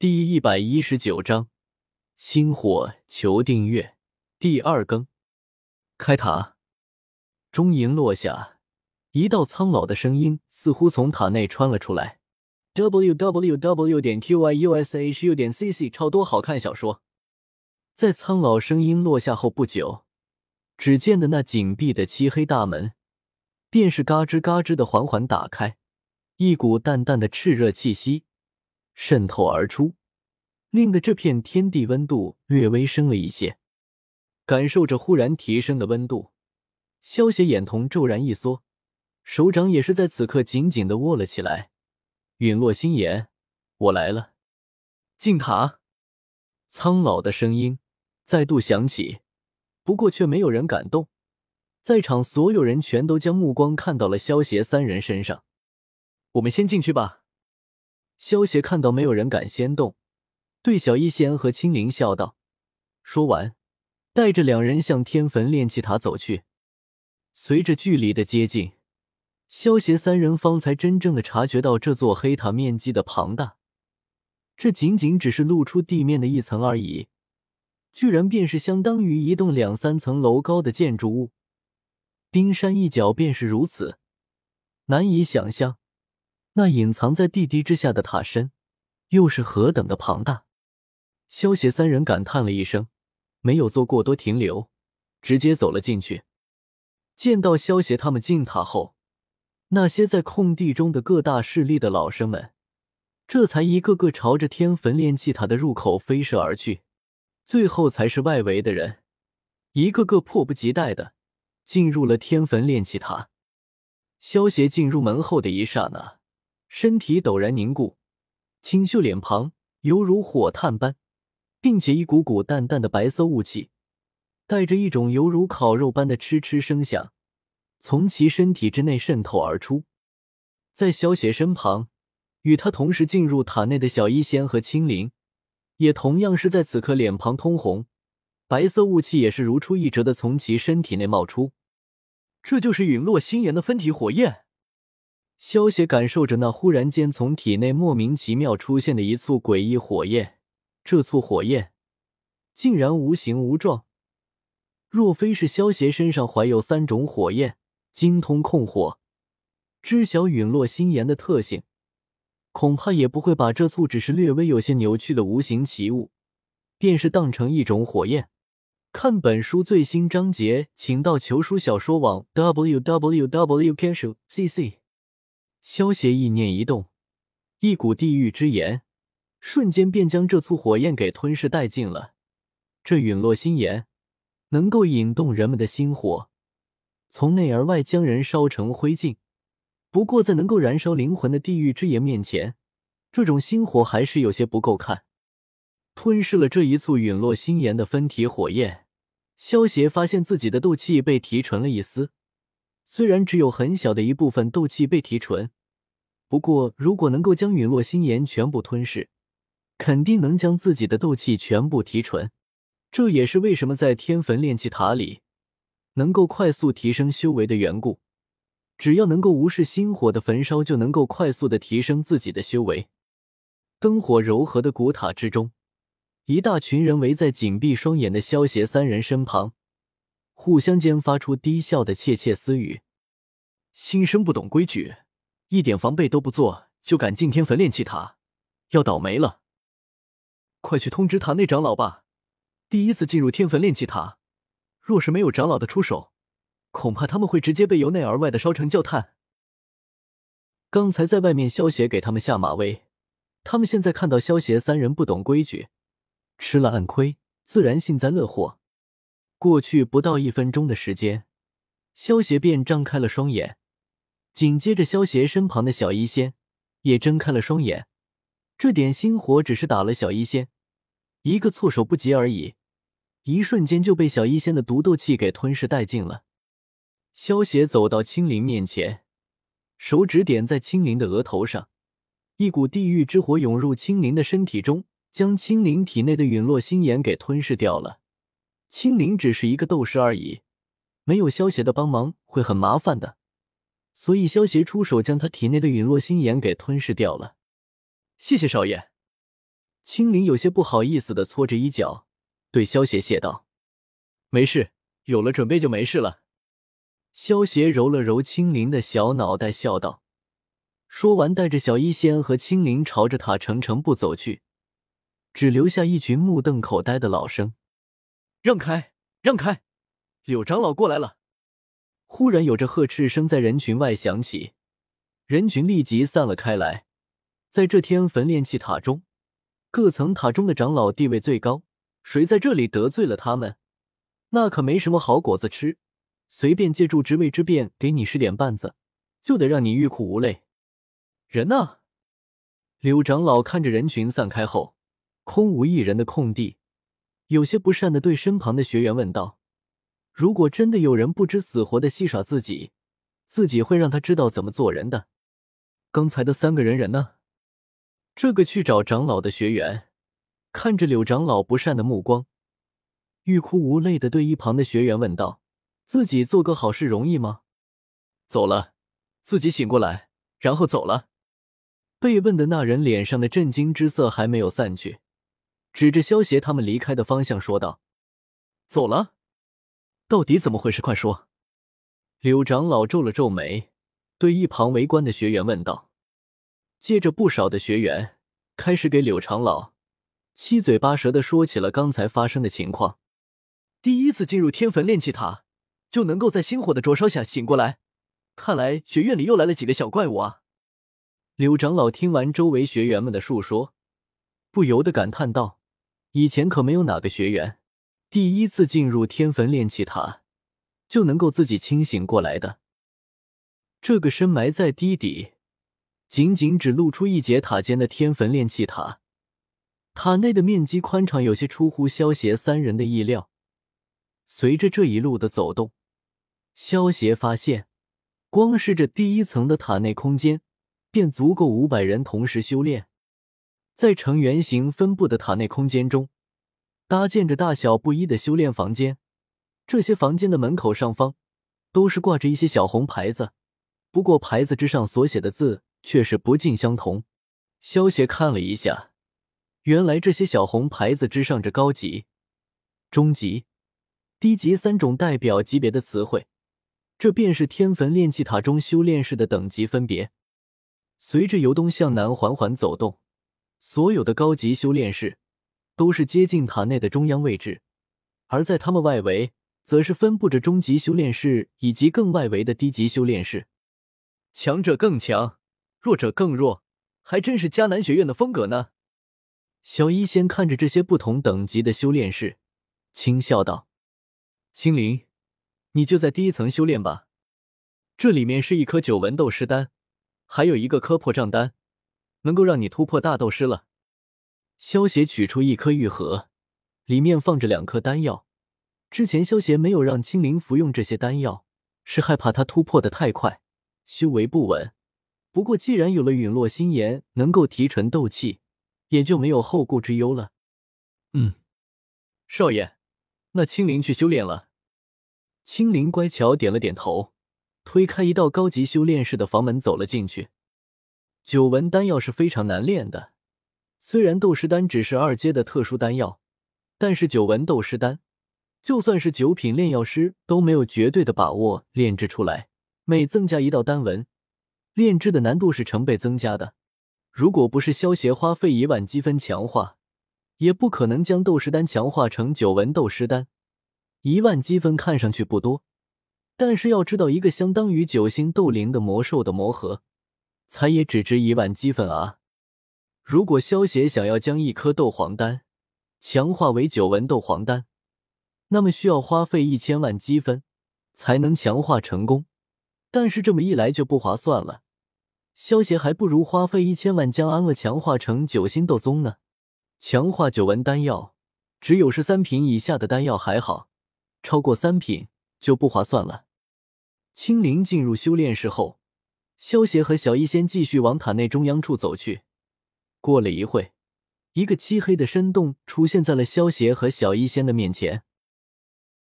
第一百一十九章，星火求订阅，第二更。开塔，钟吟落下，一道苍老的声音似乎从塔内穿了出来。w w w 点 q y u s h u 点 c c 超多好看小说。在苍老声音落下后不久，只见的那紧闭的漆黑大门，便是嘎吱嘎吱的缓缓打开，一股淡淡的炽热气息。渗透而出，令得这片天地温度略微升了一些。感受着忽然提升的温度，萧邪眼瞳骤然一缩，手掌也是在此刻紧紧的握了起来。陨落心炎，我来了！进塔！苍老的声音再度响起，不过却没有人敢动。在场所有人全都将目光看到了萧邪三人身上。我们先进去吧。萧协看到没有人敢先动，对小医仙和青灵笑道。说完，带着两人向天坟炼气塔走去。随着距离的接近，萧协三人方才真正的察觉到这座黑塔面积的庞大。这仅仅只是露出地面的一层而已，居然便是相当于一栋两三层楼高的建筑物。冰山一角便是如此，难以想象。那隐藏在地底之下的塔身，又是何等的庞大！萧协三人感叹了一声，没有做过多停留，直接走了进去。见到萧协他们进塔后，那些在空地中的各大势力的老生们，这才一个个朝着天坟炼气塔的入口飞射而去。最后才是外围的人，一个个迫不及待的进入了天坟炼气塔。萧协进入门后的一刹那。身体陡然凝固，清秀脸庞犹如火炭般，并且一股股淡淡的白色雾气，带着一种犹如烤肉般的嗤嗤声响，从其身体之内渗透而出。在萧邪身旁，与他同时进入塔内的小医仙和青灵，也同样是在此刻脸庞通红，白色雾气也是如出一辙的从其身体内冒出。这就是陨落星炎的分体火焰。萧邪感受着那忽然间从体内莫名其妙出现的一簇诡异火焰，这簇火焰竟然无形无状。若非是萧邪身上怀有三种火焰，精通控火，知晓陨落心炎的特性，恐怕也不会把这簇只是略微有些扭曲的无形奇物，便是当成一种火焰。看本书最新章节，请到求书小说网 w w w. 看书 c c。萧邪意念一动，一股地狱之炎瞬间便将这簇火焰给吞噬殆尽了。这陨落心炎能够引动人们的心火，从内而外将人烧成灰烬。不过，在能够燃烧灵魂的地狱之炎面前，这种心火还是有些不够看。吞噬了这一簇陨落心炎的分体火焰，萧邪发现自己的斗气被提纯了一丝。虽然只有很小的一部分斗气被提纯，不过如果能够将陨落心炎全部吞噬，肯定能将自己的斗气全部提纯。这也是为什么在天坟炼气塔里能够快速提升修为的缘故。只要能够无视心火的焚烧，就能够快速的提升自己的修为。灯火柔和的古塔之中，一大群人围在紧闭双眼的萧邪三人身旁。互相间发出低笑的窃窃私语，新生不懂规矩，一点防备都不做就敢进天坟炼气塔，要倒霉了！快去通知塔内长老吧！第一次进入天坟炼气塔，若是没有长老的出手，恐怕他们会直接被由内而外的烧成焦炭。刚才在外面，萧邪给他们下马威，他们现在看到萧邪三人不懂规矩，吃了暗亏，自然幸灾乐祸。过去不到一分钟的时间，萧邪便张开了双眼，紧接着萧邪身旁的小医仙也睁开了双眼。这点心火只是打了小医仙一个措手不及而已，一瞬间就被小医仙的毒斗气给吞噬殆尽了。萧邪走到青灵面前，手指点在青灵的额头上，一股地狱之火涌入青灵的身体中，将青灵体内的陨落心眼给吞噬掉了。青灵只是一个斗士而已，没有萧邪的帮忙会很麻烦的，所以萧邪出手将他体内的陨落心炎给吞噬掉了。谢谢少爷。青灵有些不好意思的搓着衣角，对萧邪谢道：“没事，有了准备就没事了。”萧邪揉了揉青灵的小脑袋，笑道。说完，带着小医仙和青灵朝着塔城城步走去，只留下一群目瞪口呆的老生。让开，让开！柳长老过来了！忽然有着呵斥声在人群外响起，人群立即散了开来。在这天焚炼器塔中，各层塔中的长老地位最高，谁在这里得罪了他们，那可没什么好果子吃。随便借助职位之便给你使点绊子，就得让你欲哭无泪。人呢？柳长老看着人群散开后，空无一人的空地，有些不善的对身旁的学员问道：“如果真的有人不知死活的戏耍自己，自己会让他知道怎么做人的。”刚才的三个人人呢？这个去找长老的学员看着柳长老不善的目光，欲哭无泪的对一旁的学员问道：“自己做个好事容易吗？”走了，自己醒过来，然后走了。被问的那人脸上的震惊之色还没有散去，指着萧协他们离开的方向说道：“走了，到底怎么回事？快说！”柳长老皱了皱眉，对一旁围观的学员问道。接着，不少的学员开始给柳长老七嘴八舌的说起了刚才发生的情况。第一次进入天坟炼气塔，就能够在星火的灼烧下醒过来，看来学院里又来了几个小怪物啊！柳长老听完周围学员们的述说，不由得感叹道：“以前可没有哪个学员第一次进入天坟炼气塔就能够自己清醒过来的。这个深埋在地底，仅仅只露出一节塔尖的天坟炼气塔，塔内的面积宽敞，有些出乎萧协三人的意料。随着这一路的走动，萧协发现，光是这第一层的塔内空间。”便足够五百人同时修炼。在呈圆形分布的塔内空间中，搭建着大小不一的修炼房间。这些房间的门口上方都是挂着一些小红牌子，不过牌子之上所写的字却是不尽相同。萧协看了一下，原来这些小红牌子之上着高级、中级、低级三种代表级别的词汇，这便是天坟炼气塔中修炼士的等级分别。随着由东向南缓缓走动，所有的高级修炼士都是接近塔内的中央位置，而在他们外围，则是分布着中级修炼室以及更外围的低级修炼室。强者更强，弱者更弱，还真是迦南学院的风格呢。小医仙看着这些不同等级的修炼士，轻笑道：“青灵，你就在第一层修炼吧，这里面是一颗九纹斗师丹。”还有一个磕破障丹，能够让你突破大斗师了。萧协取出一颗玉盒，里面放着两颗丹药。之前萧协没有让青灵服用这些丹药，是害怕他突破的太快，修为不稳。不过既然有了陨落心炎，能够提纯斗气，也就没有后顾之忧了。嗯，少爷，那青灵去修炼了。青灵乖巧点了点头。推开一道高级修炼室的房门，走了进去。九纹丹药是非常难炼的，虽然斗师丹只是二阶的特殊丹药，但是九纹斗师丹，就算是九品炼药师都没有绝对的把握炼制出来。每增加一道丹纹，炼制的难度是成倍增加的。如果不是萧协花费一万积分强化，也不可能将斗师丹强化成九纹斗师丹。一万积分看上去不多。但是要知道，一个相当于九星斗灵的魔兽的魔核，才也只值一万积分啊！如果萧协想要将一颗斗皇丹强化为九纹斗皇丹，那么需要花费一千万积分才能强化成功。但是这么一来就不划算了，萧协还不如花费一千万将安乐强化成九星斗宗呢。强化九纹丹药，只有是三品以下的丹药还好，超过三品就不划算了。青灵进入修炼室后，萧协和小医仙继续往塔内中央处走去。过了一会，一个漆黑的深洞出现在了萧协和小医仙的面前。